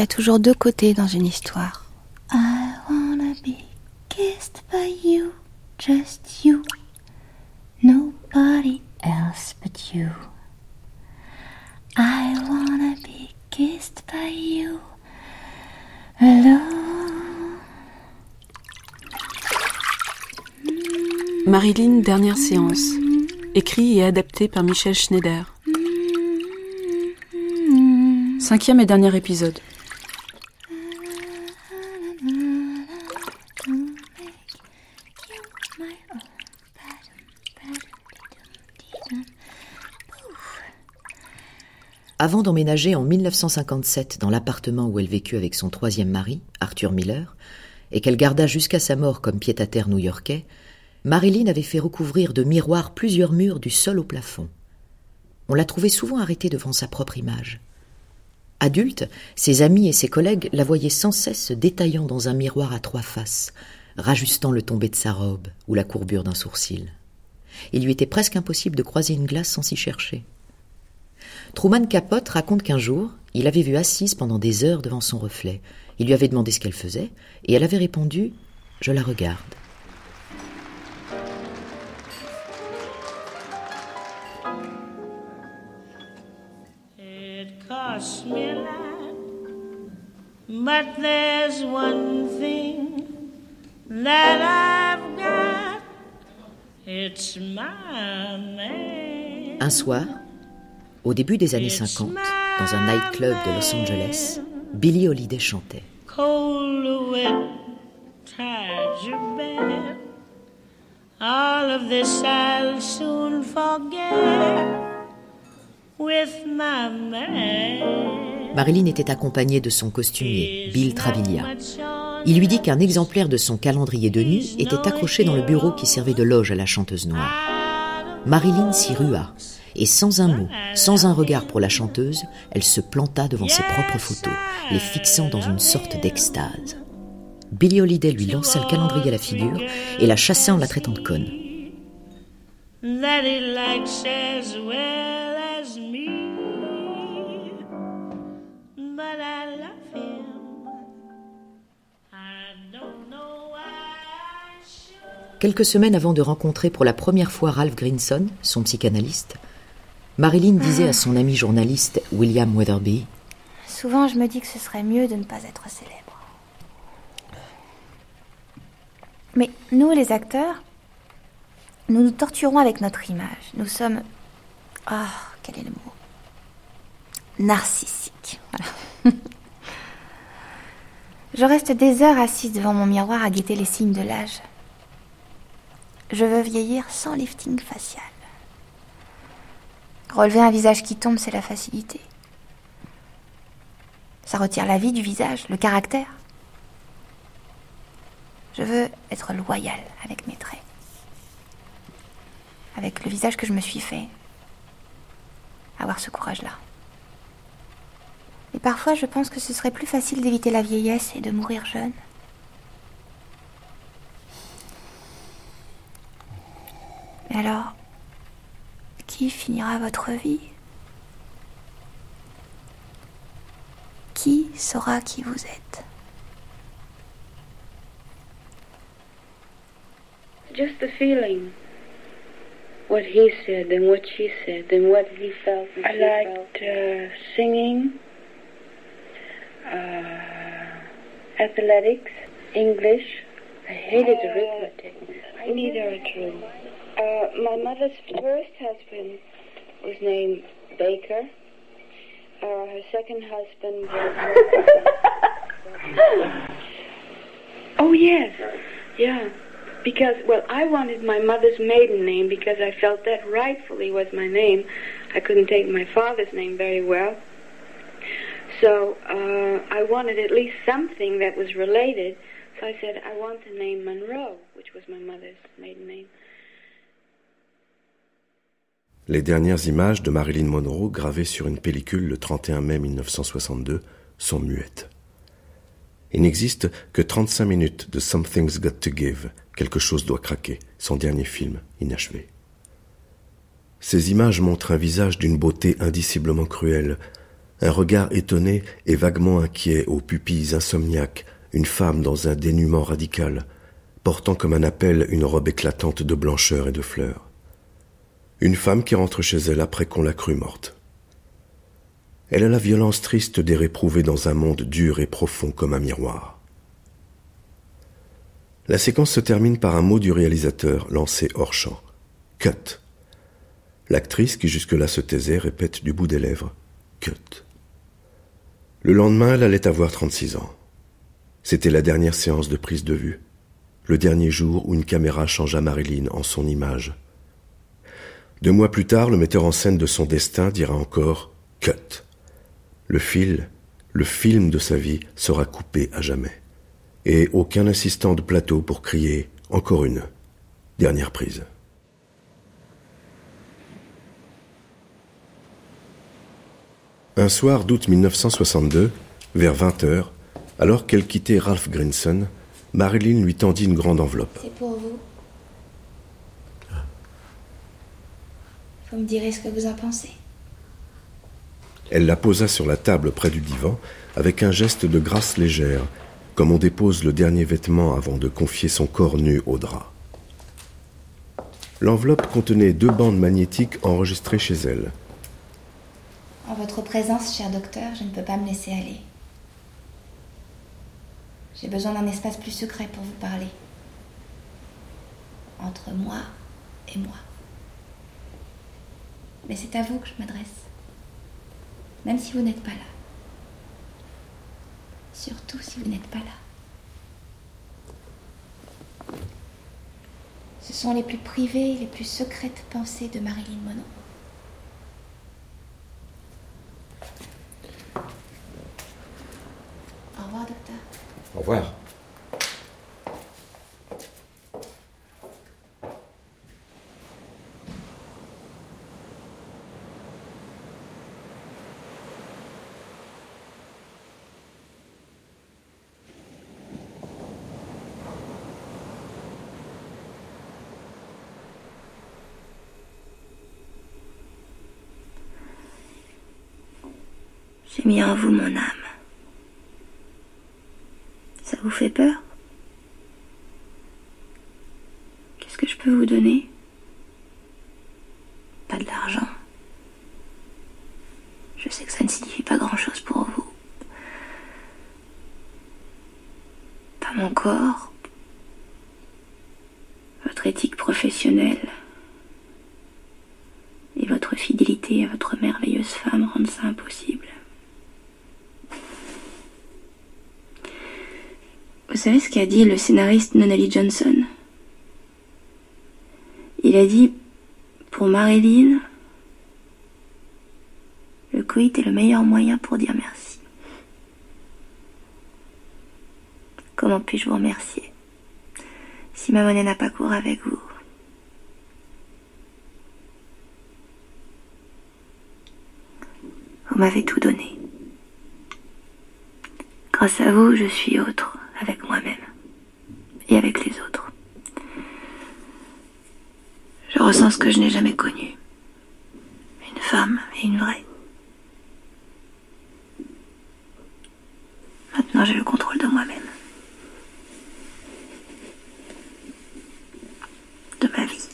y a toujours deux côtés dans une histoire. I wanna be kissed by you, just you. Nobody else but you. I wanna be kissed by you alone. Marilyn, dernière séance. Écrit et adapté par Michel Schneider. Cinquième et dernier épisode. Avant d'emménager en 1957 dans l'appartement où elle vécut avec son troisième mari, Arthur Miller, et qu'elle garda jusqu'à sa mort comme pied-à-terre new-yorkais, Marilyn avait fait recouvrir de miroirs plusieurs murs du sol au plafond. On la trouvait souvent arrêtée devant sa propre image. Adulte, ses amis et ses collègues la voyaient sans cesse détaillant dans un miroir à trois faces, rajustant le tombé de sa robe ou la courbure d'un sourcil. Il lui était presque impossible de croiser une glace sans s'y chercher. Truman Capote raconte qu'un jour, il avait vu assise pendant des heures devant son reflet. Il lui avait demandé ce qu'elle faisait, et elle avait répondu Je la regarde. It costs me a lot, but there's one thing that I've got. It's my name. Un soir, au début des années 50, dans un nightclub de Los Angeles, Billie Holiday chantait. Cold wet tides your bed. All of this I'll soon forget with my man. Marilyn était accompagnée de son costumier, Bill Travaglia. Il lui dit qu'un exemplaire de son calendrier de nuit était accroché dans le bureau qui servait de loge à la chanteuse noire. Marilyn s'y rua, et sans un mot, sans un regard pour la chanteuse, elle se planta devant ses propres photos, les fixant dans une sorte d'extase. Billie Holiday lui lança le calendrier à la figure et la chassa en la traitant de conne. Quelques semaines avant de rencontrer pour la première fois Ralph Grinson, son psychanalyste, Marilyn disait à son ami journaliste William Weatherby Souvent, je me dis que ce serait mieux de ne pas être célèbre. Mais nous, les acteurs, nous nous torturons avec notre image. Nous sommes. Ah, quel est le mot? Narcissiques. Voilà. je reste des heures assise devant mon miroir à guetter les signes de l'âge. Je veux vieillir sans lifting facial. Relever un visage qui tombe, c'est la facilité. Ça retire la vie du visage, le caractère. Je veux être loyale avec mes traits. Avec le visage que je me suis fait. Avoir ce courage-là. Et parfois, je pense que ce serait plus facile d'éviter la vieillesse et de mourir jeune. Mais alors, qui finira votre vie Qui saura qui vous êtes just the feeling. What he said and what she said and what he felt. And I she liked felt. uh, singing, uh, athletics, English. I hated Uh, arithmetic. Neither are true. Uh, my mother's first husband was named Baker. Uh, her second husband was. oh, yes. Yeah. Because, well, I wanted my mother's maiden name because I felt that rightfully was my name. I couldn't take my father's name very well. So uh, I wanted at least something that was related. So I said, I want the name Monroe, which was my mother's maiden name. Les dernières images de Marilyn Monroe gravées sur une pellicule le 31 mai 1962 sont muettes. Il n'existe que 35 minutes de Something's Got to Give, quelque chose doit craquer, son dernier film, inachevé. Ces images montrent un visage d'une beauté indiciblement cruelle, un regard étonné et vaguement inquiet aux pupilles insomniaques, une femme dans un dénuement radical, portant comme un appel une robe éclatante de blancheur et de fleurs. Une femme qui rentre chez elle après qu'on l'a crue morte. Elle a la violence triste des réprouvés dans un monde dur et profond comme un miroir. La séquence se termine par un mot du réalisateur lancé hors champ. Cut. L'actrice, qui jusque-là se taisait, répète du bout des lèvres Cut. Le lendemain, elle allait avoir 36 ans. C'était la dernière séance de prise de vue, le dernier jour où une caméra changea Marilyn en son image. Deux mois plus tard, le metteur en scène de son destin dira encore Cut. Le fil, le film de sa vie sera coupé à jamais. Et aucun assistant de plateau pour crier encore une dernière prise. Un soir d'août 1962, vers 20 heures, alors qu'elle quittait Ralph Grinson, Marilyn lui tendit une grande enveloppe. Vous me direz ce que vous en pensez. Elle la posa sur la table près du divan avec un geste de grâce légère, comme on dépose le dernier vêtement avant de confier son corps nu au drap. L'enveloppe contenait deux bandes magnétiques enregistrées chez elle. En votre présence, cher docteur, je ne peux pas me laisser aller. J'ai besoin d'un espace plus secret pour vous parler. Entre moi et moi. Mais c'est à vous que je m'adresse. Même si vous n'êtes pas là. Surtout si vous n'êtes pas là. Ce sont les plus privées les plus secrètes pensées de Marilyn Monroe. Au revoir, docteur. Au revoir. J'ai mis en vous mon âme. Ça vous fait peur Qu'est-ce que je peux vous donner Pas de l'argent. Je sais que ça ne signifie pas grand-chose pour vous. Pas mon corps. Votre éthique professionnelle. Et votre fidélité à votre merveilleuse femme rendent ça impossible. Vous savez ce dit le scénariste Nonali Johnson Il a dit Pour Marilyn, le coït est le meilleur moyen pour dire merci. Comment puis-je vous remercier si ma monnaie n'a pas cours avec vous? Vous m'avez tout donné. Grâce à vous, je suis autre avec moi-même et avec les autres. Ce que je n'ai jamais connu. Une femme et une vraie. Maintenant, j'ai le contrôle de moi-même. De ma vie.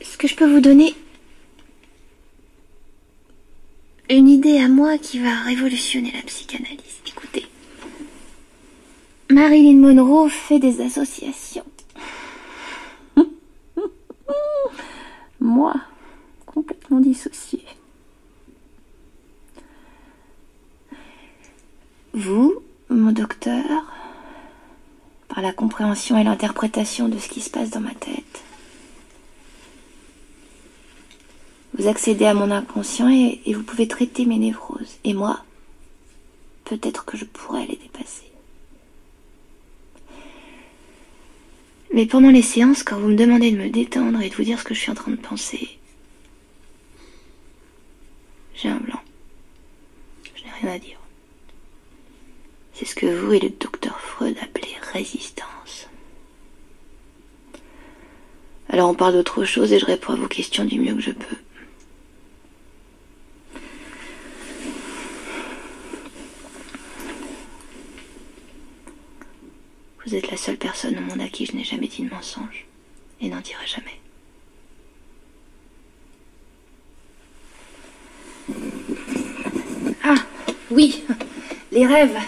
Est-ce que je peux vous donner une idée à moi qui va révolutionner la psychanalyse? Écoutez. Marilyn Monroe fait des associations. moi, complètement dissociée. Vous, mon docteur, par la et l'interprétation de ce qui se passe dans ma tête, Vous accédez à mon inconscient et, et, vous pouvez traiter mes névroses. Et moi, peut-être que je pourrais les dépasser. Mais pendant les séances, quand vous me demandez de me détendre et de vous dire ce que je suis en train de penser, j'ai un blanc. Je n'ai C'est ce que vous et le docteur Freud appelez résistance. Alors on parle d'autre chose et je réponds à vos questions du mieux que je peux. Vous êtes la seule personne au monde à qui je n'ai jamais dit de mensonge et n'en dirai jamais. Ah, oui, les rêves.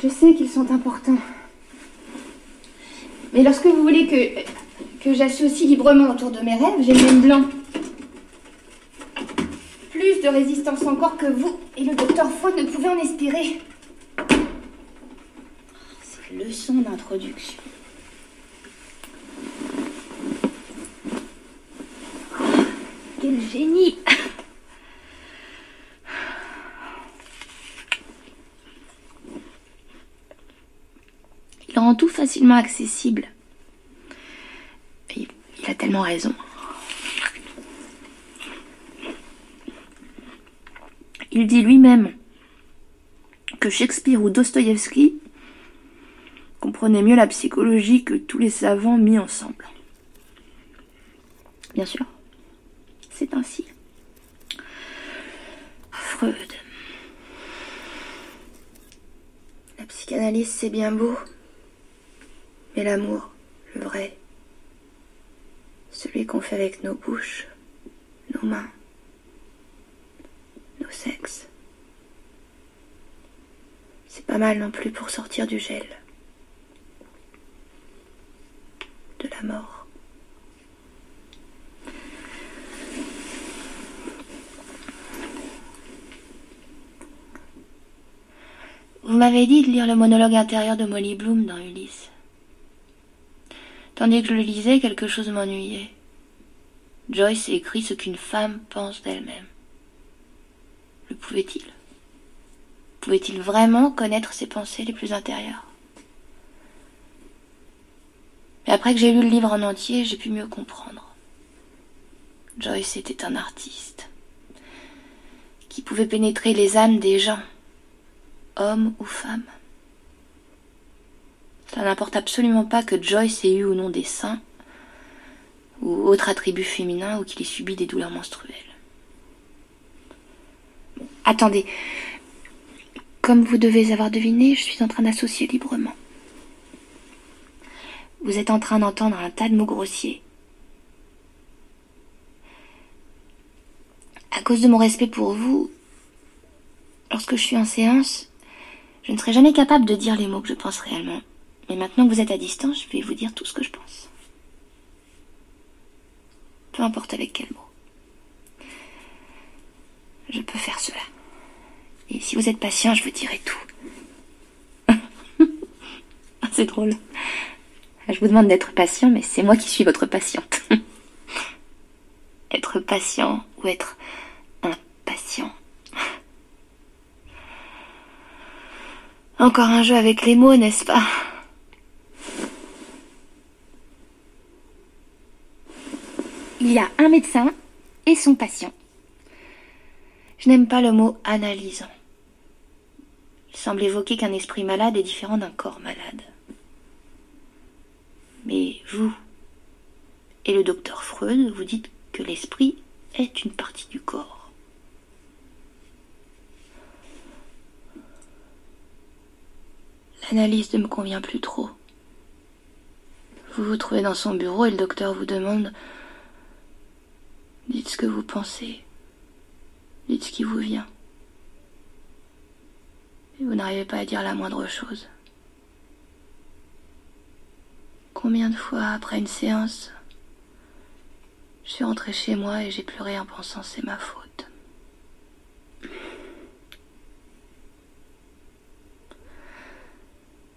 Je sais qu'ils sont importants. Mais lorsque vous voulez que, que j'associe librement autour de mes rêves, j'ai même blanc. Plus de résistance encore que vous et le docteur Freud ne pouvaient en espérer. Ces leçons d'introduction. Quel génie Il rend tout facilement accessible. Il a tellement raison. Il dit lui-même que Shakespeare ou Dostoïevski comprenaient mieux la psychologie que tous les savants mis ensemble. Bien sûr, c'est ainsi. Freud. La psychanalyse, c'est bien beau. Mais l'amour, le vrai, celui qu'on fait avec nos bouches, nos mains, nos sexes, c'est pas mal non plus pour sortir du gel, de la mort. Vous m'avez dit de lire le monologue intérieur de Molly Bloom dans Ulysse. Tandis que je le lisais, quelque chose m'ennuyait. Joyce écrit ce qu'une femme pense d'elle-même. Le pouvait-il? Pouvait-il vraiment connaître ses pensées les plus intérieures? Mais après que j'ai lu le livre en entier, j'ai pu mieux comprendre. Joyce était un artiste qui pouvait pénétrer les âmes des gens, hommes ou femmes. Ça n'importe absolument pas que Joyce ait eu ou non des seins, ou autre attribut féminin, ou qu'il ait subi des douleurs menstruelles. Attendez. Comme vous devez avoir deviné, je suis en train d'associer librement. Vous êtes en train d'entendre un tas de mots grossiers. À cause de mon respect pour vous, lorsque je suis en séance, je ne serai jamais capable de dire les mots que je pense réellement. Mais maintenant que vous êtes à distance, je vais vous dire tout ce que je pense. Peu importe avec quel mot. Je peux faire cela. Et si vous êtes patient, je vous dirai tout. c'est drôle. Je vous demande d'être patient, mais c'est moi qui suis votre patiente. être patient ou être impatient. Encore un jeu avec les mots, n'est-ce pas? Il y a un médecin et son patient. Je n'aime pas le mot analysant. Il semble évoquer qu'un esprit malade est différent d'un corps malade. Mais vous et le docteur Freud, vous dites que l'esprit est une partie du corps. L'analyse ne me convient plus trop. Vous vous trouvez dans son bureau et le docteur vous demande Dites ce que vous pensez. Dites ce qui vous vient. Et vous n'arrivez pas à dire la moindre chose. Combien de fois après une séance, je suis rentrée chez moi et j'ai pleuré en pensant c'est ma faute.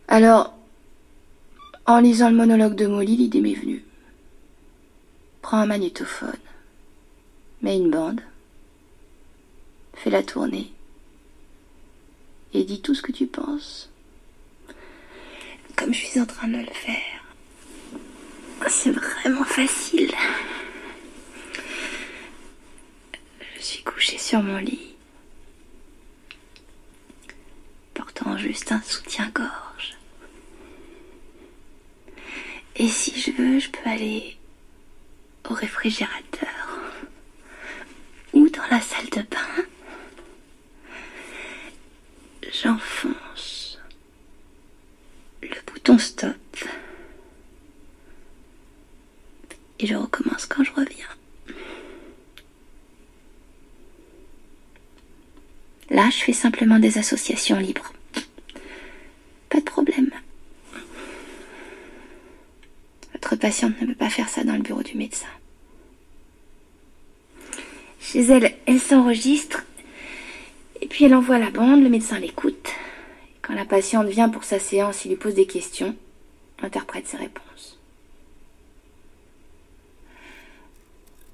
Alors, en lisant le monologue de Molly, l'idée m'est venue. Prends un magnétophone, mets une bande, fais la tournée et dis tout ce que tu penses. Comme je suis en train de le faire. C'est vraiment facile. Je suis couchée sur mon lit. juste un soutien-gorge. Et si je veux, je peux aller au réfrigérateur la salle de bain. J'enfonce le bouton stop et je recommence quand je reviens. Là, je fais simplement des associations libres. Pas de problème. Votre patiente ne peut pas faire ça dans le bureau du médecin. Chez elle, elle s'enregistre et puis elle envoie la bande, le médecin l'écoute. Quand la patiente vient pour sa séance, il lui pose des questions, interprète ses réponses.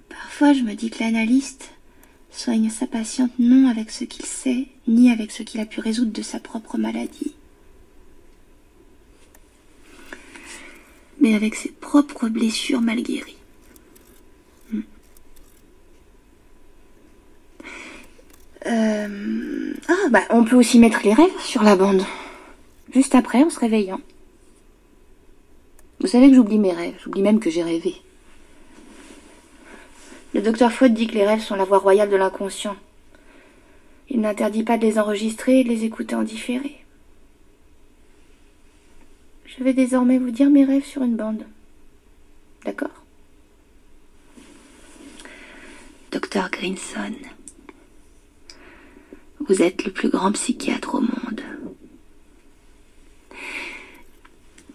Parfois, je me dis que l'analyste soigne sa patiente non avec ce qu'il sait, ni avec ce qu'il a pu résoudre de sa propre maladie, mais avec ses propres blessures mal guéries. Euh, Ah, bah, on peut aussi mettre les rêves sur la bande. Juste après, en se réveillant. Vous savez que j'oublie mes rêves, j'oublie même que j'ai rêvé. Le docteur Fouette dit que les rêves sont la voie royale de l'inconscient. Il n'interdit pas de les enregistrer et de les écouter en différé. Je vais désormais vous dire mes rêves sur une bande. D'accord? Docteur Grinson, vous êtes le plus grand psychiatre au monde.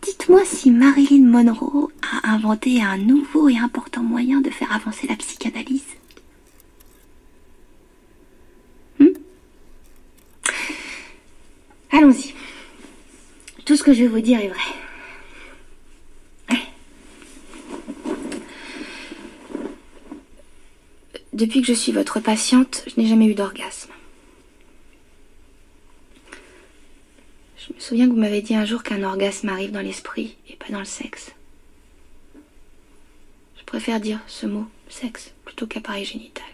Dites-moi si Marilyn Monroe a inventé un nouveau et important moyen de faire avancer la psychanalyse. Hmm? Allons-y. Tout ce que je vais vous dire est vrai. Depuis que je suis votre patiente, je n'ai jamais eu d'orgasme. Je me souviens que vous m'avez dit un jour qu'un orgasme arrive dans l'esprit et pas dans le sexe. Je préfère dire ce mot, sexe, plutôt qu'appareil génital.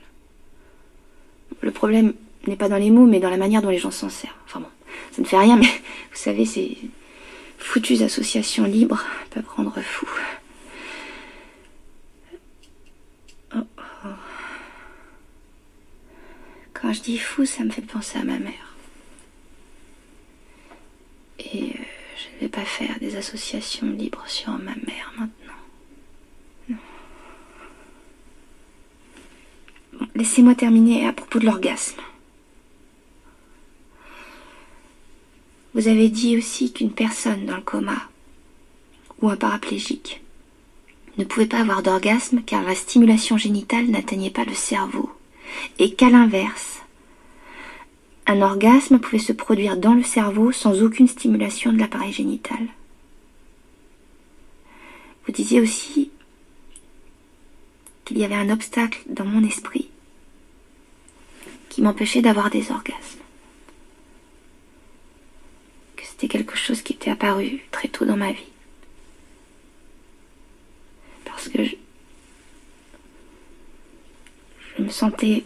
Le problème n'est pas dans les mots, mais dans la manière dont les gens s'en servent. Enfin bon, ça ne fait rien, mais vous savez, ces foutues associations libres peuvent rendre fou. Oh, oh. Quand je dis fou, ça me fait penser à ma mère. Et euh, je ne vais pas faire des associations libres sur ma mère maintenant. Laissez-moi terminer à propos de l'orgasme. Vous avez dit aussi qu'une personne dans le coma ou un paraplégique ne pouvait pas avoir d'orgasme car la stimulation génitale n'atteignait pas le cerveau et qu'à l'inverse, un orgasme pouvait se produire dans le cerveau sans aucune stimulation de l'appareil génital. Vous disiez aussi qu'il y avait un obstacle dans mon esprit qui m'empêchait d'avoir des orgasmes. Que c'était quelque chose qui était apparu très tôt dans ma vie. Parce que je, je me sentais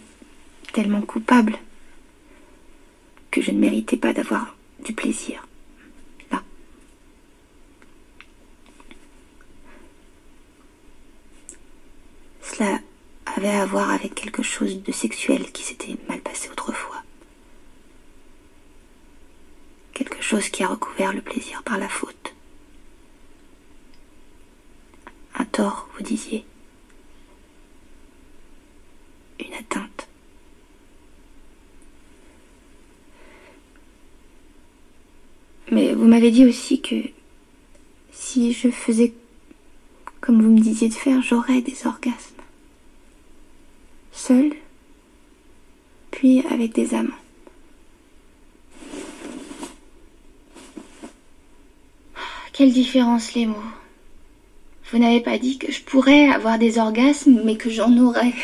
tellement coupable que je ne méritais pas d'avoir du plaisir. Là. Cela avait à voir avec quelque chose de sexuel qui s'était mal passé autrefois. Quelque chose qui a recouvert le plaisir par la faute. Un tort, vous disiez. Une atteinte. Mais vous m'avez dit aussi que si je faisais comme vous me disiez de faire, j'aurais des orgasmes. Seul, puis avec des amants. Quelle différence les mots. Vous n'avez pas dit que je pourrais avoir des orgasmes, mais que j'en aurais.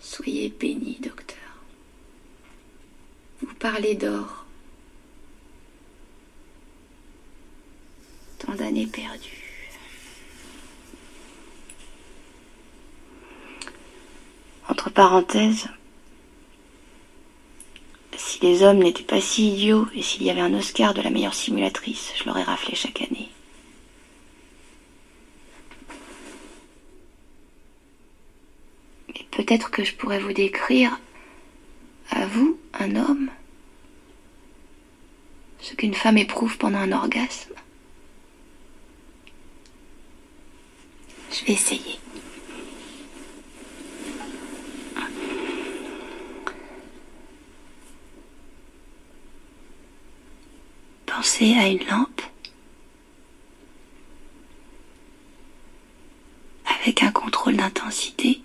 Soyez béni, docteur. Vous parlez d'or. Tant d'années perdues. Entre parenthèses, Si les hommes n'étaient pas si idiots et s'il y avait un Oscar de la meilleure simulatrice, je l'aurais raflé chaque année. Et peut-être que je pourrais vous décrire, à vous, un homme, ce qu'une femme éprouve pendant un orgasme. Je vais essayer. Pensez à une lampe avec un contrôle d'intensité,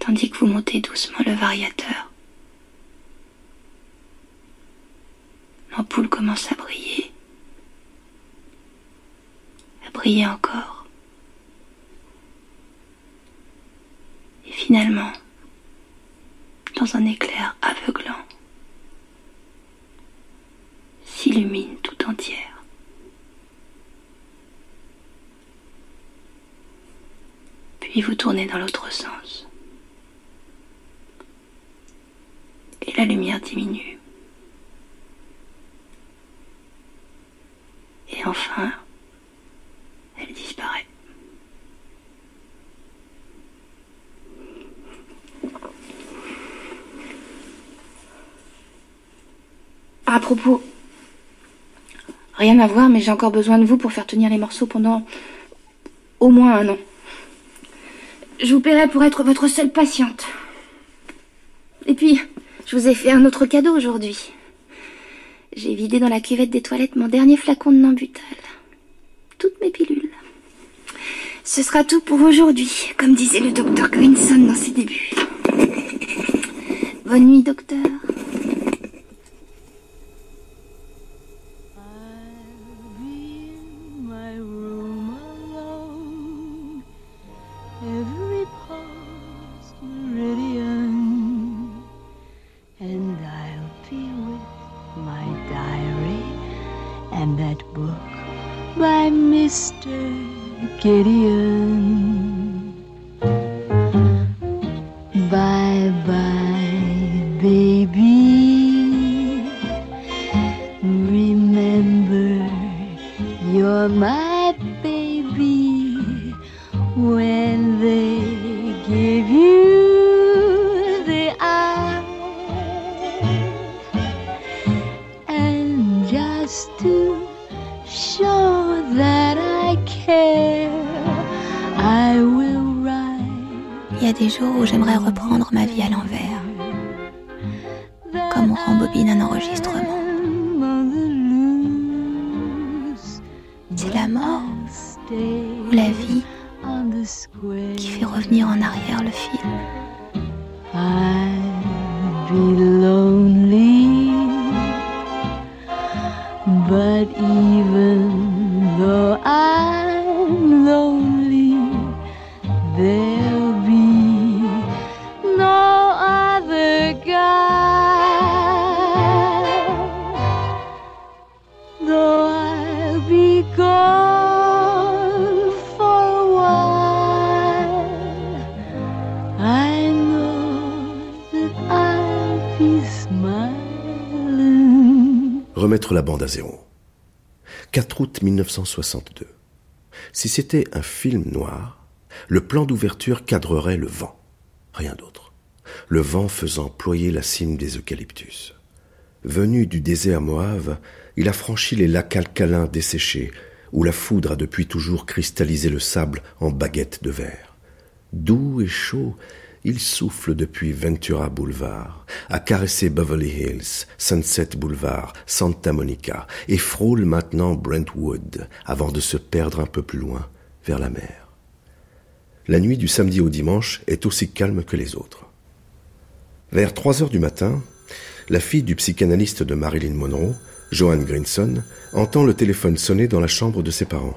tandis que vous montez doucement le variateur. L'ampoule commence à briller, à briller encore. Et finalement, dans un éclair aveuglant, s'illumine tout entière. Puis vous tournez dans l'autre sens. Et la lumière diminue. Et enfin, elle disparaît. À propos, rien à voir, mais j'ai encore besoin de vous pour faire tenir les morceaux pendant au moins un an. Je vous paierai pour être votre seule patiente. Et puis, je vous ai fait un autre cadeau aujourd'hui. J'ai vidé dans la cuvette des toilettes mon dernier flacon de Nambutal. Toutes mes pilules. Ce sera tout pour aujourd'hui, comme disait le docteur Grinson dans ses débuts. Bonne nuit, docteur. querido. La bande à zéro. 4 août 1962. Si c'était un film noir, le plan d'ouverture cadrerait le vent. Rien d'autre. Le vent faisant ployer la cime des eucalyptus. Venu du désert Moave, il a franchi les lacs alcalins desséchés, où la foudre a depuis toujours cristallisé le sable en baguettes de verre. Doux et chaud, il souffle depuis Ventura Boulevard, a caressé Beverly Hills, Sunset Boulevard, Santa Monica, et frôle maintenant Brentwood, avant de se perdre un peu plus loin, vers la mer. La nuit du samedi au dimanche est aussi calme que les autres. Vers trois heures du matin, la fille du psychanalyste de Marilyn Monroe, Joanne Grinson, entend le téléphone sonner dans la chambre de ses parents.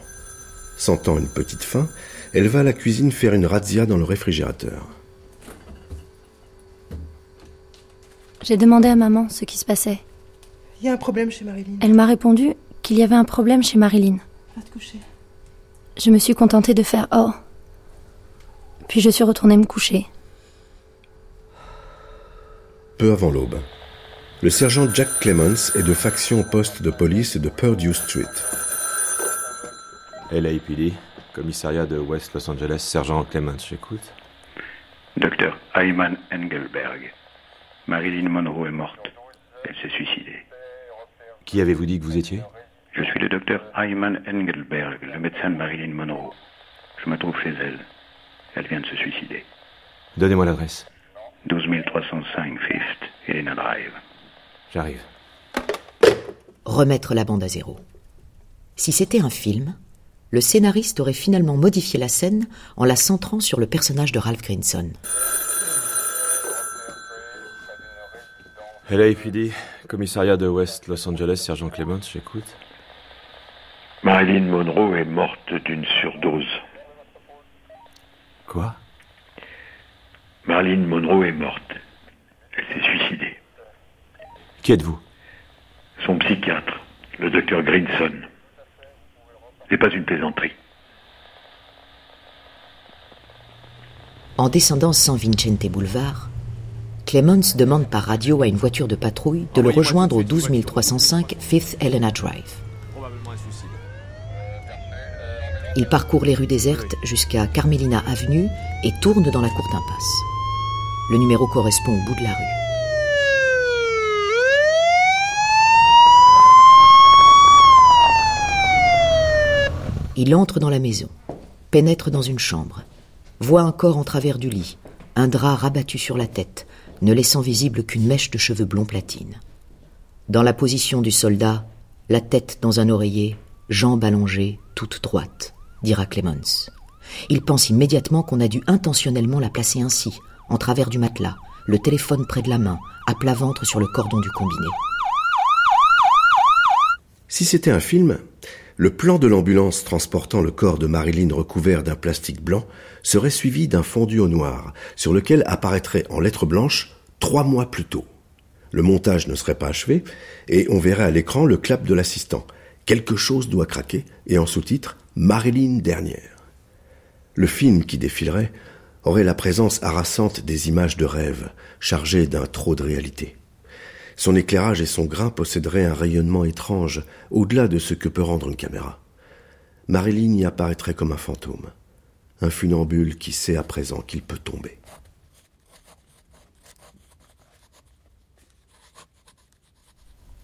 Sentant une petite faim, elle va à la cuisine faire une razzia dans le réfrigérateur. J'ai demandé à maman ce qui se passait. Il y a un problème chez Marilyn. Elle m'a répondu qu'il y avait un problème chez Marilyn. Va te coucher. Je me suis contentée de faire oh. Puis je suis retournée me coucher. peu avant l'aube. Le sergent Jack Clements est de faction au poste de police de Purdue Street. LAPD, commissariat de West Los Angeles, sergent Clements, j'écoute. Docteur Ayman Engelberg. Marilyn Monroe est morte. Elle s'est suicidée. Qui avez-vous dit que vous étiez? Je suis le docteur Ayman Engelberg, le médecin de Marilyn Monroe. Je me trouve chez elle. Elle vient de se suicider. Donnez-moi l'adresse. 12305 Fifth, Helena Drive. J'arrive. Remettre la bande à zéro. Si c'était un film, le scénariste aurait finalement modifié la scène en la centrant sur le personnage de Ralph Grinson. LAPD, commissariat de West Los Angeles, sergent Clements, j'écoute. Marilyn Monroe est morte d'une surdose. Quoi? Marilyn Monroe est morte. Elle s'est suicidée. Qui êtes-vous? Son psychiatre, le docteur Grinson. C'est pas une plaisanterie. En descendant San Vicente Boulevard, Clemens demande par radio à une voiture de patrouille de le rejoindre au 12305 Fifth Helena Drive. Il parcourt les rues désertes jusqu'à Carmelina Avenue et tourne dans la cour d'impasse. Le numéro correspond au bout de la rue. Il entre dans la maison, pénètre dans une chambre, voit un corps en travers du lit, un drap rabattu sur la tête, ne laissant visible qu'une mèche de cheveux blonds platine. Dans la position du soldat, la tête dans un oreiller, jambes allongées, toute droite, dira Clemens. Il pense immédiatement qu'on a dû intentionnellement la placer ainsi, en travers du matelas, le téléphone près de la main, à plat ventre sur le cordon du combiné. Si c'était un film, le plan de l'ambulance transportant le corps de Marilyn recouvert d'un plastique blanc serait suivi d'un fondu au noir, sur lequel apparaîtrait en lettres blanches trois mois plus tôt. Le montage ne serait pas achevé, et on verrait à l'écran le clap de l'assistant. Quelque chose doit craquer, et en sous-titre, Marilyn dernière. Le film qui défilerait aurait la présence harassante des images de rêve, chargées d'un trop de réalité. Son éclairage et son grain posséderaient un rayonnement étrange, au-delà de ce que peut rendre une caméra. Marilyn y apparaîtrait comme un fantôme, un funambule qui sait à présent qu'il peut tomber.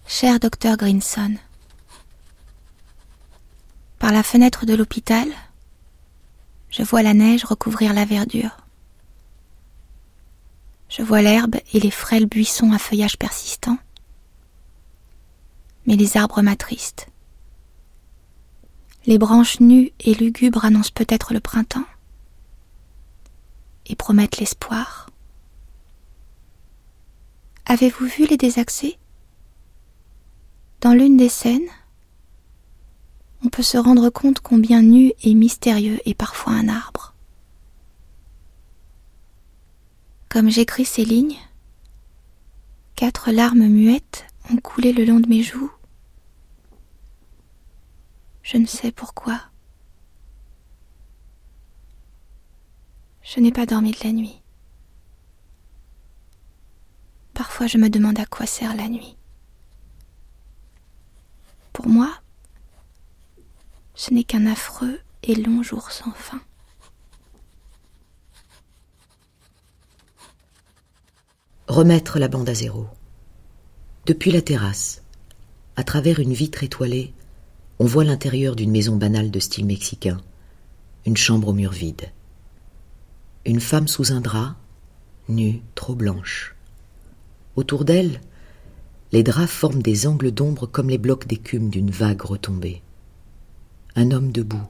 Cher docteur Grinson, par la fenêtre de l'hôpital, je vois la neige recouvrir la verdure. Je vois l'herbe et les frêles buissons à feuillage persistant. Mais les arbres m'attristent. Les branches nues et lugubres annoncent peut-être le printemps et promettent l'espoir. Avez-vous vu les désaxés? Dans l'une des scènes, on peut se rendre compte combien nu et mystérieux est parfois un arbre. Comme j'écris ces lignes, quatre larmes muettes ont coulé le long de mes joues. Je ne sais pourquoi. Je n'ai pas dormi de la nuit. Parfois je me demande à quoi sert la nuit. Pour moi, ce n'est qu'un affreux et long jour sans fin. Remettre la bande à zéro. Depuis la terrasse, à travers une vitre étoilée, on voit l'intérieur d'une maison banale de style mexicain, une chambre aux murs vides. Une femme sous un drap, nue, trop blanche. Autour d'elle, les draps forment des angles d'ombre comme les blocs d'écume d'une vague retombée. Un homme debout,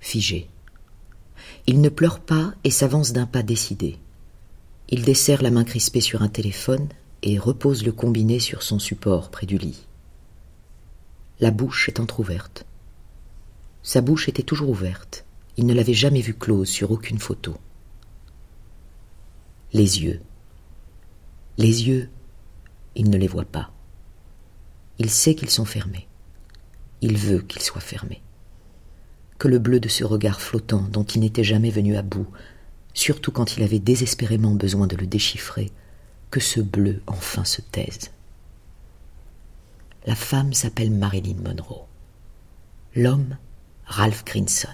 figé. Il ne pleure pas et s'avance d'un pas décidé. Il desserre la main crispée sur un téléphone et repose le combiné sur son support près du lit. La bouche est entr'ouverte. Sa bouche était toujours ouverte. Il ne l'avait jamais vue close sur aucune photo. Les yeux. Les yeux, il ne les voit pas. Il sait qu'ils sont fermés. Il veut qu'ils soient fermés. Que le bleu de ce regard flottant dont il n'était jamais venu à bout, surtout quand il avait désespérément besoin de le déchiffrer, que ce bleu enfin se taise. La femme s'appelle Marilyn Monroe. L'homme, Ralph Grinson.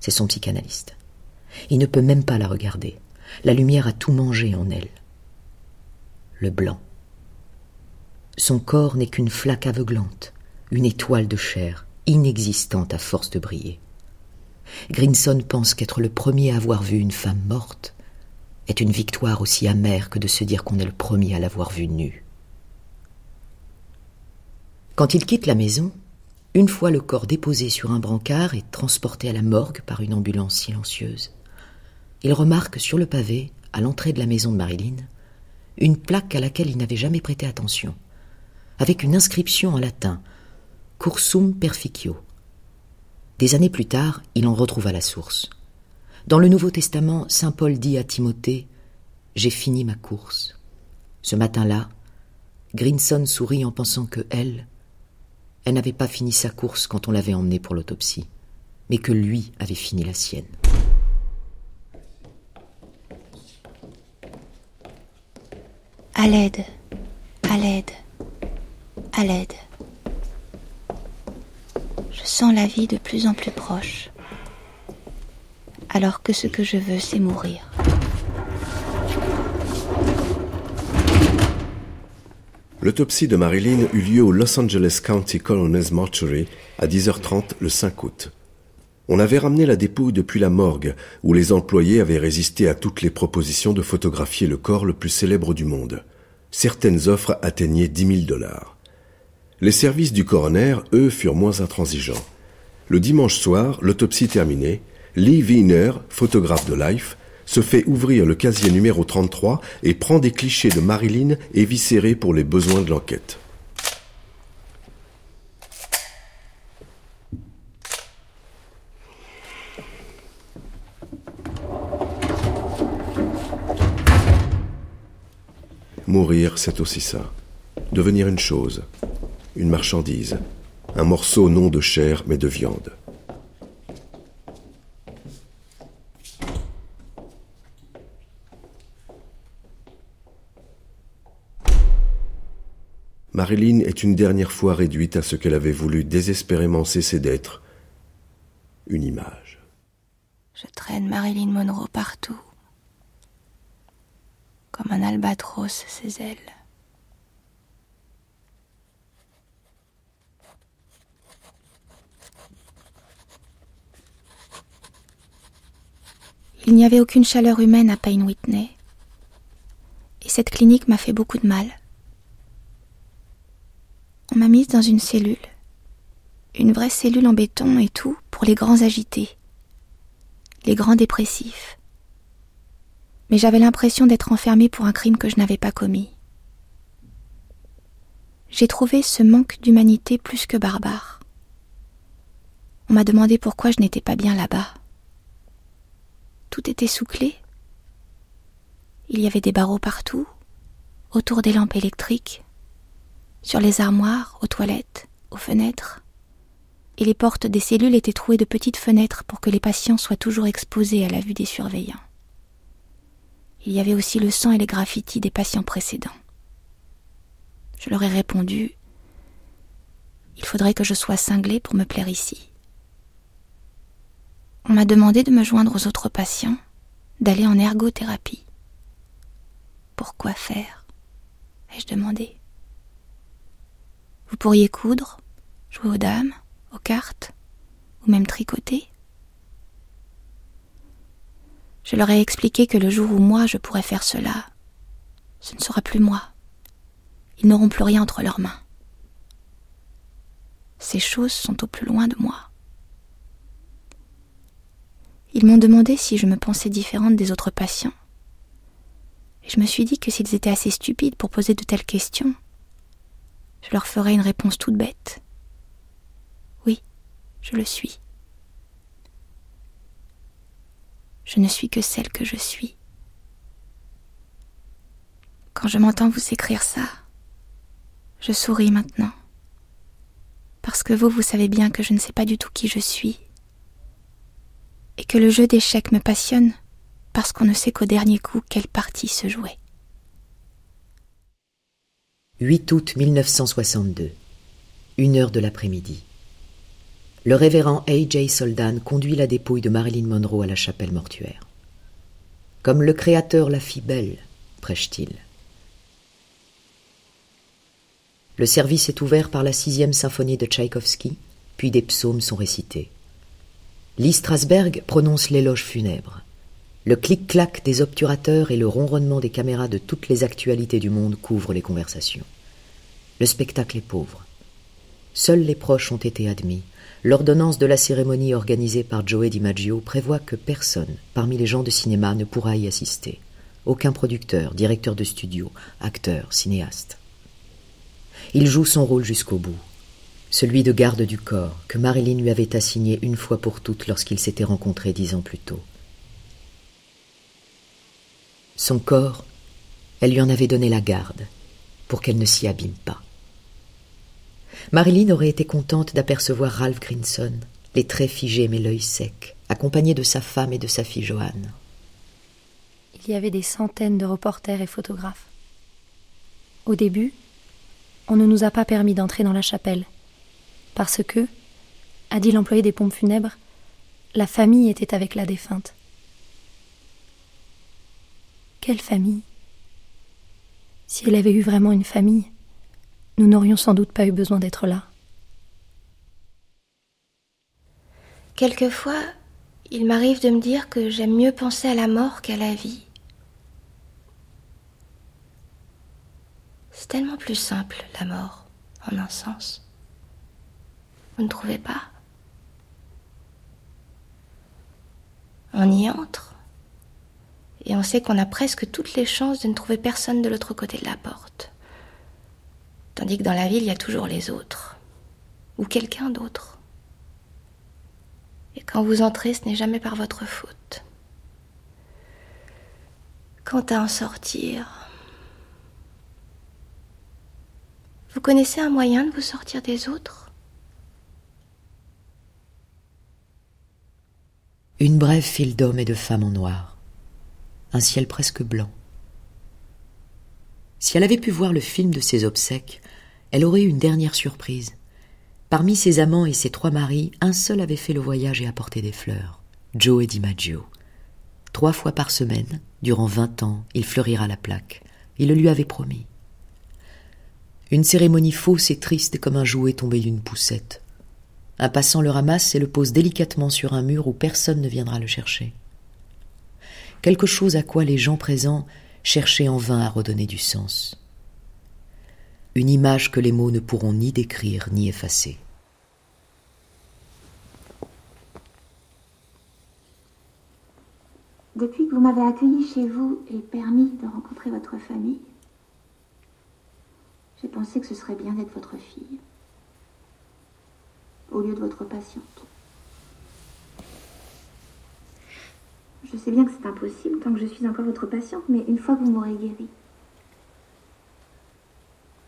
C'est son psychanalyste. Il ne peut même pas la regarder. La lumière a tout mangé en elle. Le blanc. Son corps n'est qu'une flaque aveuglante, une étoile de chair, inexistante à force de briller. Grinson pense qu'être le premier à avoir vu une femme morte est une victoire aussi amère que de se dire qu'on est le premier à l'avoir vue nue. Quand il quitte la maison, une fois le corps déposé sur un brancard et transporté à la morgue par une ambulance silencieuse, il remarque sur le pavé, à l'entrée de la maison de Marilyn, une plaque à laquelle il n'avait jamais prêté attention, avec une inscription en latin Cursum perficio. Des années plus tard, il en retrouva la source. Dans le Nouveau Testament, saint Paul dit à Timothée J'ai fini ma course. Ce matin-là, Grinson sourit en pensant que elle, elle n'avait pas fini sa course quand on l'avait emmenée pour l'autopsie, mais que lui avait fini la sienne. À l'aide, à l'aide, à l'aide. La vie de plus en plus proche, alors que ce que je veux, c'est mourir. L'autopsie de Marilyn eut lieu au Los Angeles County Coroner's Mortuary à 10h30 le 5 août. On avait ramené la dépouille depuis la morgue, où les employés avaient résisté à toutes les propositions de photographier le corps le plus célèbre du monde. Certaines offres atteignaient 10 000 dollars. Les services du coroner, eux, furent moins intransigeants. Le dimanche soir, l'autopsie terminée, Lee Wiener, photographe de Life, se fait ouvrir le casier numéro 33 et prend des clichés de Marilyn éviscérés pour les besoins de l'enquête. Mourir, c'est aussi ça. Devenir une chose, une marchandise, un morceau non de chair mais de viande. Marilyn est une dernière fois réduite à ce qu'elle avait voulu désespérément cesser d'être, une image. Je traîne Marilyn Monroe partout, comme un albatros ses ailes. Il n'y avait aucune chaleur humaine à Payne Whitney, et cette clinique m'a fait beaucoup de mal. On m'a mise dans une cellule, une vraie cellule en béton et tout pour les grands agités, les grands dépressifs. Mais j'avais l'impression d'être enfermée pour un crime que je n'avais pas commis. J'ai trouvé ce manque d'humanité plus que barbare. On m'a demandé pourquoi je n'étais pas bien là-bas. Tout était souclé. Il y avait des barreaux partout, autour des lampes électriques, sur les armoires, aux toilettes, aux fenêtres. Et les portes des cellules étaient trouées de petites fenêtres pour que les patients soient toujours exposés à la vue des surveillants. Il y avait aussi le sang et les graffitis des patients précédents. Je leur ai répondu Il faudrait que je sois cinglée pour me plaire ici. On m'a demandé de me joindre aux autres patients, d'aller en ergothérapie. Pourquoi faire? ai-je demandé. Vous pourriez coudre, jouer aux dames, aux cartes, ou même tricoter? Je leur ai expliqué que le jour où moi je pourrais faire cela, ce ne sera plus moi. Ils n'auront plus rien entre leurs mains. Ces choses sont au plus loin de moi. Ils m'ont demandé si je me pensais différente des autres patients. Et je me suis dit que s'ils étaient assez stupides pour poser de telles questions, je leur ferai une réponse toute bête. Oui, je le suis. Je ne suis que celle que je suis. Quand je m'entends vous écrire ça, je souris maintenant. Parce que vous, vous savez bien que je ne sais pas du tout qui je suis. Et que le jeu d'échecs me passionne parce qu'on ne sait qu'au dernier coup quelle partie se jouait. 8 août 1962. Une heure de l'après-midi. Le révérend A.J. Soldan conduit la dépouille de Marilyn Monroe à la chapelle mortuaire. Comme le Créateur la fit belle, prêche-t-il. Le service est ouvert par la sixième symphonie de Tchaïkovski, puis des psaumes sont récités. Lee Strasberg prononce l'éloge funèbre. Le clic-clac des obturateurs et le ronronnement des caméras de toutes les actualités du monde couvrent les conversations. Le spectacle est pauvre. Seuls les proches ont été admis. L'ordonnance de la cérémonie organisée par Joe DiMaggio prévoit que personne parmi les gens de cinéma ne pourra y assister. Aucun producteur, directeur de studio, acteur, cinéaste. Il joue son rôle jusqu'au bout. Celui de garde du corps que Marilyn lui avait assigné une fois pour toutes lorsqu'ils s'étaient rencontrés dix ans plus tôt. Son corps, elle lui en avait donné la garde pour qu'elle ne s'y abîme pas. Marilyn aurait été contente d'apercevoir Ralph Grinson, les traits figés mais l'œil sec, accompagné de sa femme et de sa fille Joanne. Il y avait des centaines de reporters et photographes. Au début, on ne nous a pas permis d'entrer dans la chapelle, parce que, a dit l'employé des pompes funèbres, la famille était avec la défunte. Quelle famille? Si elle avait eu vraiment une famille, nous n'aurions sans doute pas eu besoin d'être là. Quelquefois, il m'arrive de me dire que j'aime mieux penser à la mort qu'à la vie. C'est tellement plus simple, la mort, en un sens. Ne trouvez pas On y entre, et on sait qu'on a presque toutes les chances de ne trouver personne de l'autre côté de la porte. Tandis que dans la ville, il y a toujours les autres, ou quelqu'un d'autre. Et quand vous entrez, ce n'est jamais par votre faute. Quant à en sortir, vous connaissez un moyen de vous sortir des autres? Une brève file d'hommes et de femmes en noir, un ciel presque blanc. Si elle avait pu voir le film de ses obsèques, elle aurait eu une dernière surprise. Parmi ses amants et ses trois maris, un seul avait fait le voyage et apporté des fleurs, Joe et DiMaggio. Trois fois par semaine, durant vingt ans, il fleurira la plaque. Il le lui avait promis. Une cérémonie fausse et triste comme un jouet tombé d'une poussette. Un passant le ramasse et le pose délicatement sur un mur où personne ne viendra le chercher. Quelque chose à quoi les gens présents cherchaient en vain à redonner du sens. Une image que les mots ne pourront ni décrire ni effacer. Depuis que vous m'avez accueilli chez vous et permis de rencontrer votre famille, j'ai pensé que ce serait bien d'être votre fille, au lieu de votre patiente. Je sais bien que c'est impossible tant que je suis encore votre patiente, mais une fois que vous m'aurez guérie,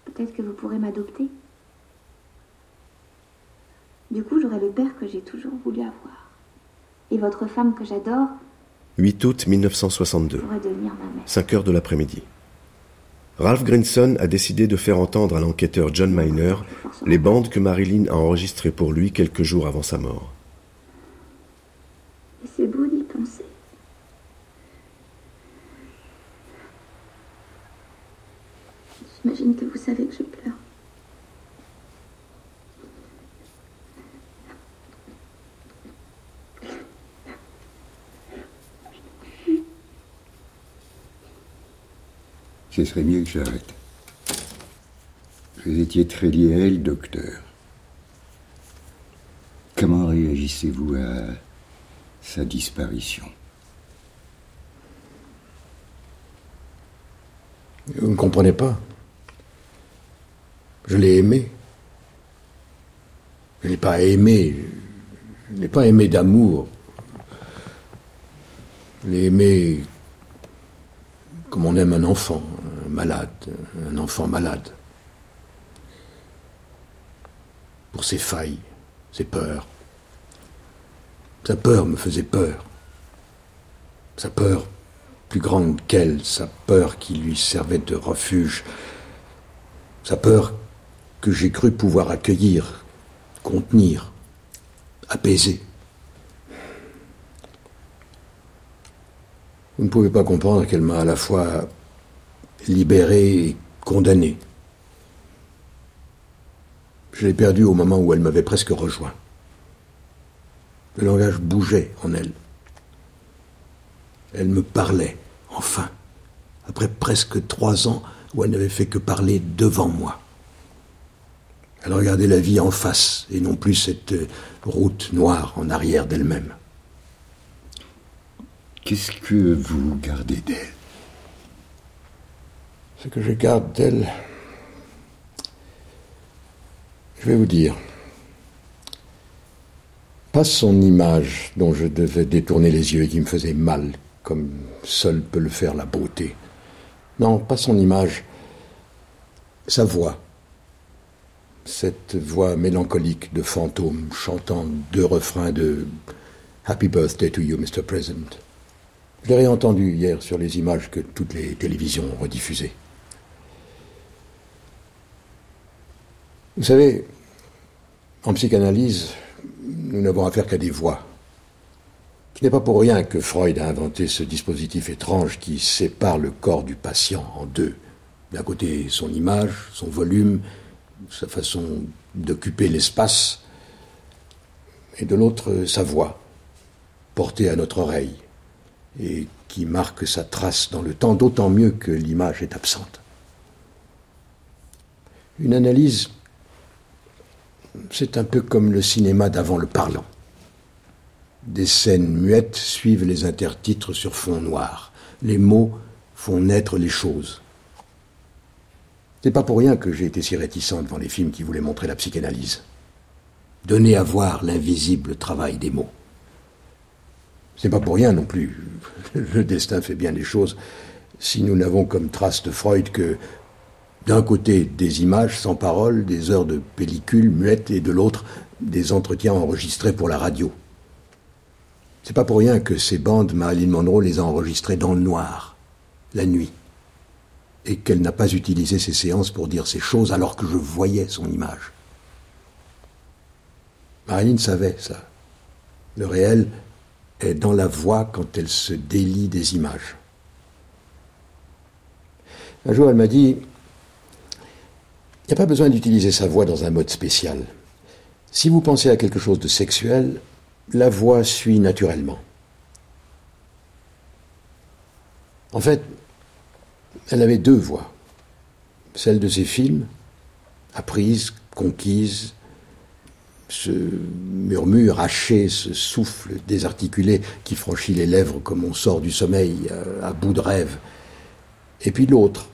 peut-être que vous pourrez m'adopter. Du coup, j'aurai le père que j'ai toujours voulu avoir. Et votre femme que j'adore 8 août 1962. pourrait devenir ma mère. 5 heures de l'après-midi. Ralph Grinson a décidé de faire entendre à l'enquêteur John Miner les bandes que Marilyn a enregistrées pour lui quelques jours avant sa mort. C'est beau d'y penser vous savez que je pleure. Ce serait mieux que j'arrête. Vous étiez très lié à elle, docteur. Comment réagissez-vous à sa disparition? Vous ne comprenez pas. Je l'ai aimé. Je ne l'ai pas aimé. Je ne l'ai pas aimé d'amour. Je l'ai aimé comme on aime un enfant, un malade, un enfant malade. Pour ses failles, ses peurs. Sa peur me faisait peur. Sa peur plus grande qu'elle, sa peur qui lui servait de refuge. Sa peur que j'ai cru pouvoir accueillir, contenir, apaiser. Vous ne pouvez pas comprendre qu'elle m'a à la fois libéré et condamné. Je l'ai perdue au moment où elle m'avait presque rejoint. Le langage bougeait en elle. Elle me parlait, enfin, après presque trois ans où elle n'avait fait que parler devant moi. Elle regardait la vie en face et non plus cette route noire en arrière d'elle-même. Qu'est-ce que vous gardez d'elle? Ce que je garde d'elle, je vais vous dire, pas son image dont je devais détourner les yeux et qui me faisait mal, comme seule peut le faire la beauté. Non, pas son image, sa voix. Cette voix mélancolique de fantôme chantant deux refrains de Happy Birthday to you, Mr. President. Je l'ai réentendu hier sur les images que toutes les télévisions ont rediffusées. Vous savez, en psychanalyse, nous n'avons affaire qu'à des voix. Ce n'est pas pour rien que Freud a inventé ce dispositif étrange qui sépare le corps du patient en deux. D'un côté, son image, son volume, sa façon d'occuper l'espace, et de l'autre, sa voix, portée à notre oreille et qui marque sa trace dans le temps, d'autant mieux que l'image est absente. Une analyse, c'est un peu comme le cinéma d'avant le parlant. Des scènes muettes suivent les intertitres sur fond noir. Les mots font naître les choses. C'est pas pour rien que j'ai été si réticent devant les films qui voulaient montrer la psychanalyse. Donner à voir l'invisible travail des mots. C'est pas pour rien non plus. Le destin fait bien les choses si nous n'avons comme trace de Freud que d'un côté des images sans parole, des heures de pellicule muette et de l'autre des entretiens enregistrés pour la radio. C'est pas pour rien que ces bandes, Marilyn Monroe les a enregistrées dans le noir, la nuit, et qu'elle n'a pas utilisé ces séances pour dire ces choses alors que je voyais son image. Marilyn savait ça. Le réel dans la voix quand elle se délie des images. Un jour, elle m'a dit, il n'y a pas besoin d'utiliser sa voix dans un mode spécial. Si vous pensez à quelque chose de sexuel, la voix suit naturellement. En fait, elle avait deux voix. Celle de ses films, apprise, conquise, ce murmure haché, ce souffle désarticulé qui franchit les lèvres comme on sort du sommeil à, bout de rêve. Et puis l'autre,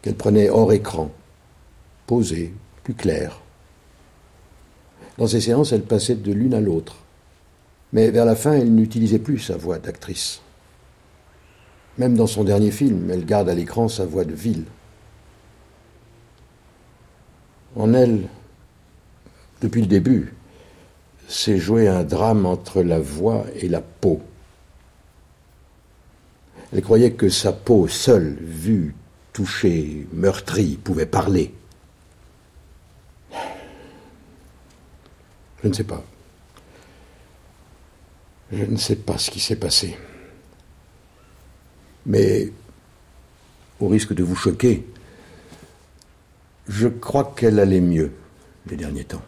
qu'elle prenait hors écran, posée, plus claire. Dans ces séances, elle passait de l'une à l'autre. Mais vers la fin, elle n'utilisait plus sa voix d'actrice. Même dans son dernier film, elle garde à l'écran sa voix de ville. En elle, depuis le début, s'est joué un drame entre la voix et la peau. Elle croyait que sa peau seule, vue, touchée, meurtrie, pouvait parler. Je ne sais pas. Je ne sais pas ce qui s'est passé. Mais, au risque de vous choquer, je crois qu'elle allait mieux les derniers temps.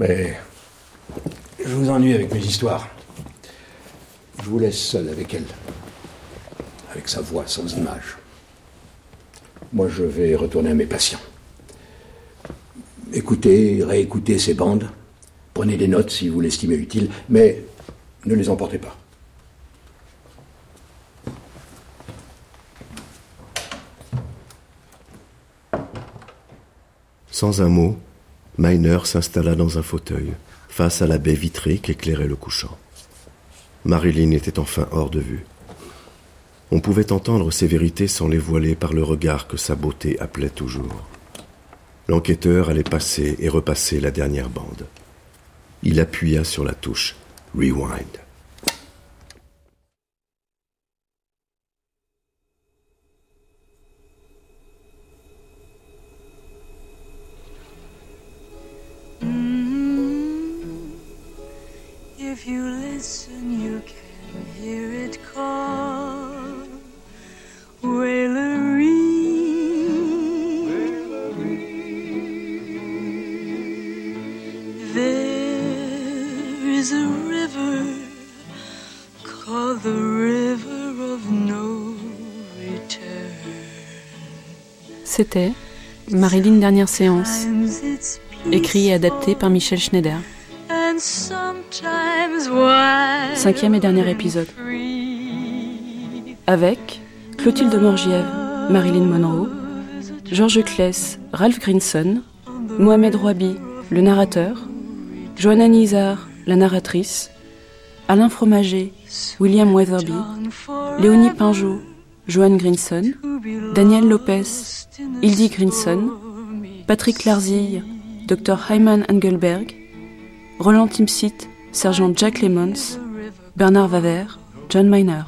Mais je vous ennuie avec mes histoires. Je vous laisse seul avec elle, avec sa voix sans image. Moi, je vais retourner à mes patients. Écoutez, réécoutez ces bandes. Prenez des notes si vous l'estimez utile, mais ne les emportez pas. Sans un mot, Miner s'installa dans un fauteuil, face à la baie vitrée qu'éclairait le couchant. Marilyn était enfin hors de vue. On pouvait entendre ses vérités sans les voiler par le regard que sa beauté appelait toujours. L'enquêteur allait passer et repasser la dernière bande. Il appuya sur la touche Rewind. If you listen, you can hear it call. Wailery. There is a river called the river of no return. C'était Marilyn Dernière Séance, écrit et adapté par Michel Schneider. Cinquième et dernier épisode. Avec Clotilde Morgiev, Marilyn Monroe, Georges Kless, Ralph Grinson, Mohamed Rouabi, le narrateur, Johanna Nizar, la narratrice, Alain Fromager, William Weatherby, Léonie Pinjot, Joanne Grinson, Daniel Lopez, Hildy Grinson, Patrick Larzille, Dr Hyman Engelberg, Roland Timsit, Sergent Jack Lemons, Bernard Vaver, John Miner.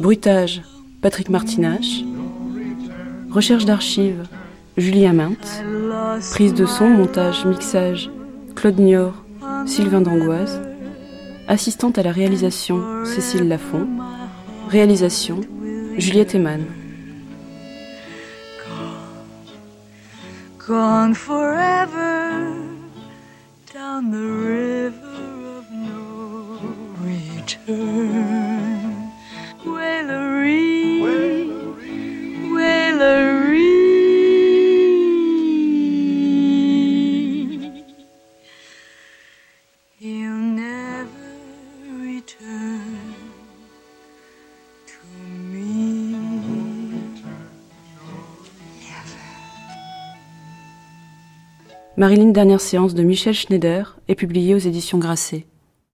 Bruitage, Patrick Martinache. Recherche d'archives, Julie Amint. Prise de son, montage, mixage, Claude Nior, Sylvain Dangoise. Assistante à la réalisation, Cécile Lafont. Réalisation, Juliette Eman. Gone forever down the river of no return. Wailery, Wailery. Marilyn Dernière Séance de Michel Schneider est publiée aux éditions Grasset.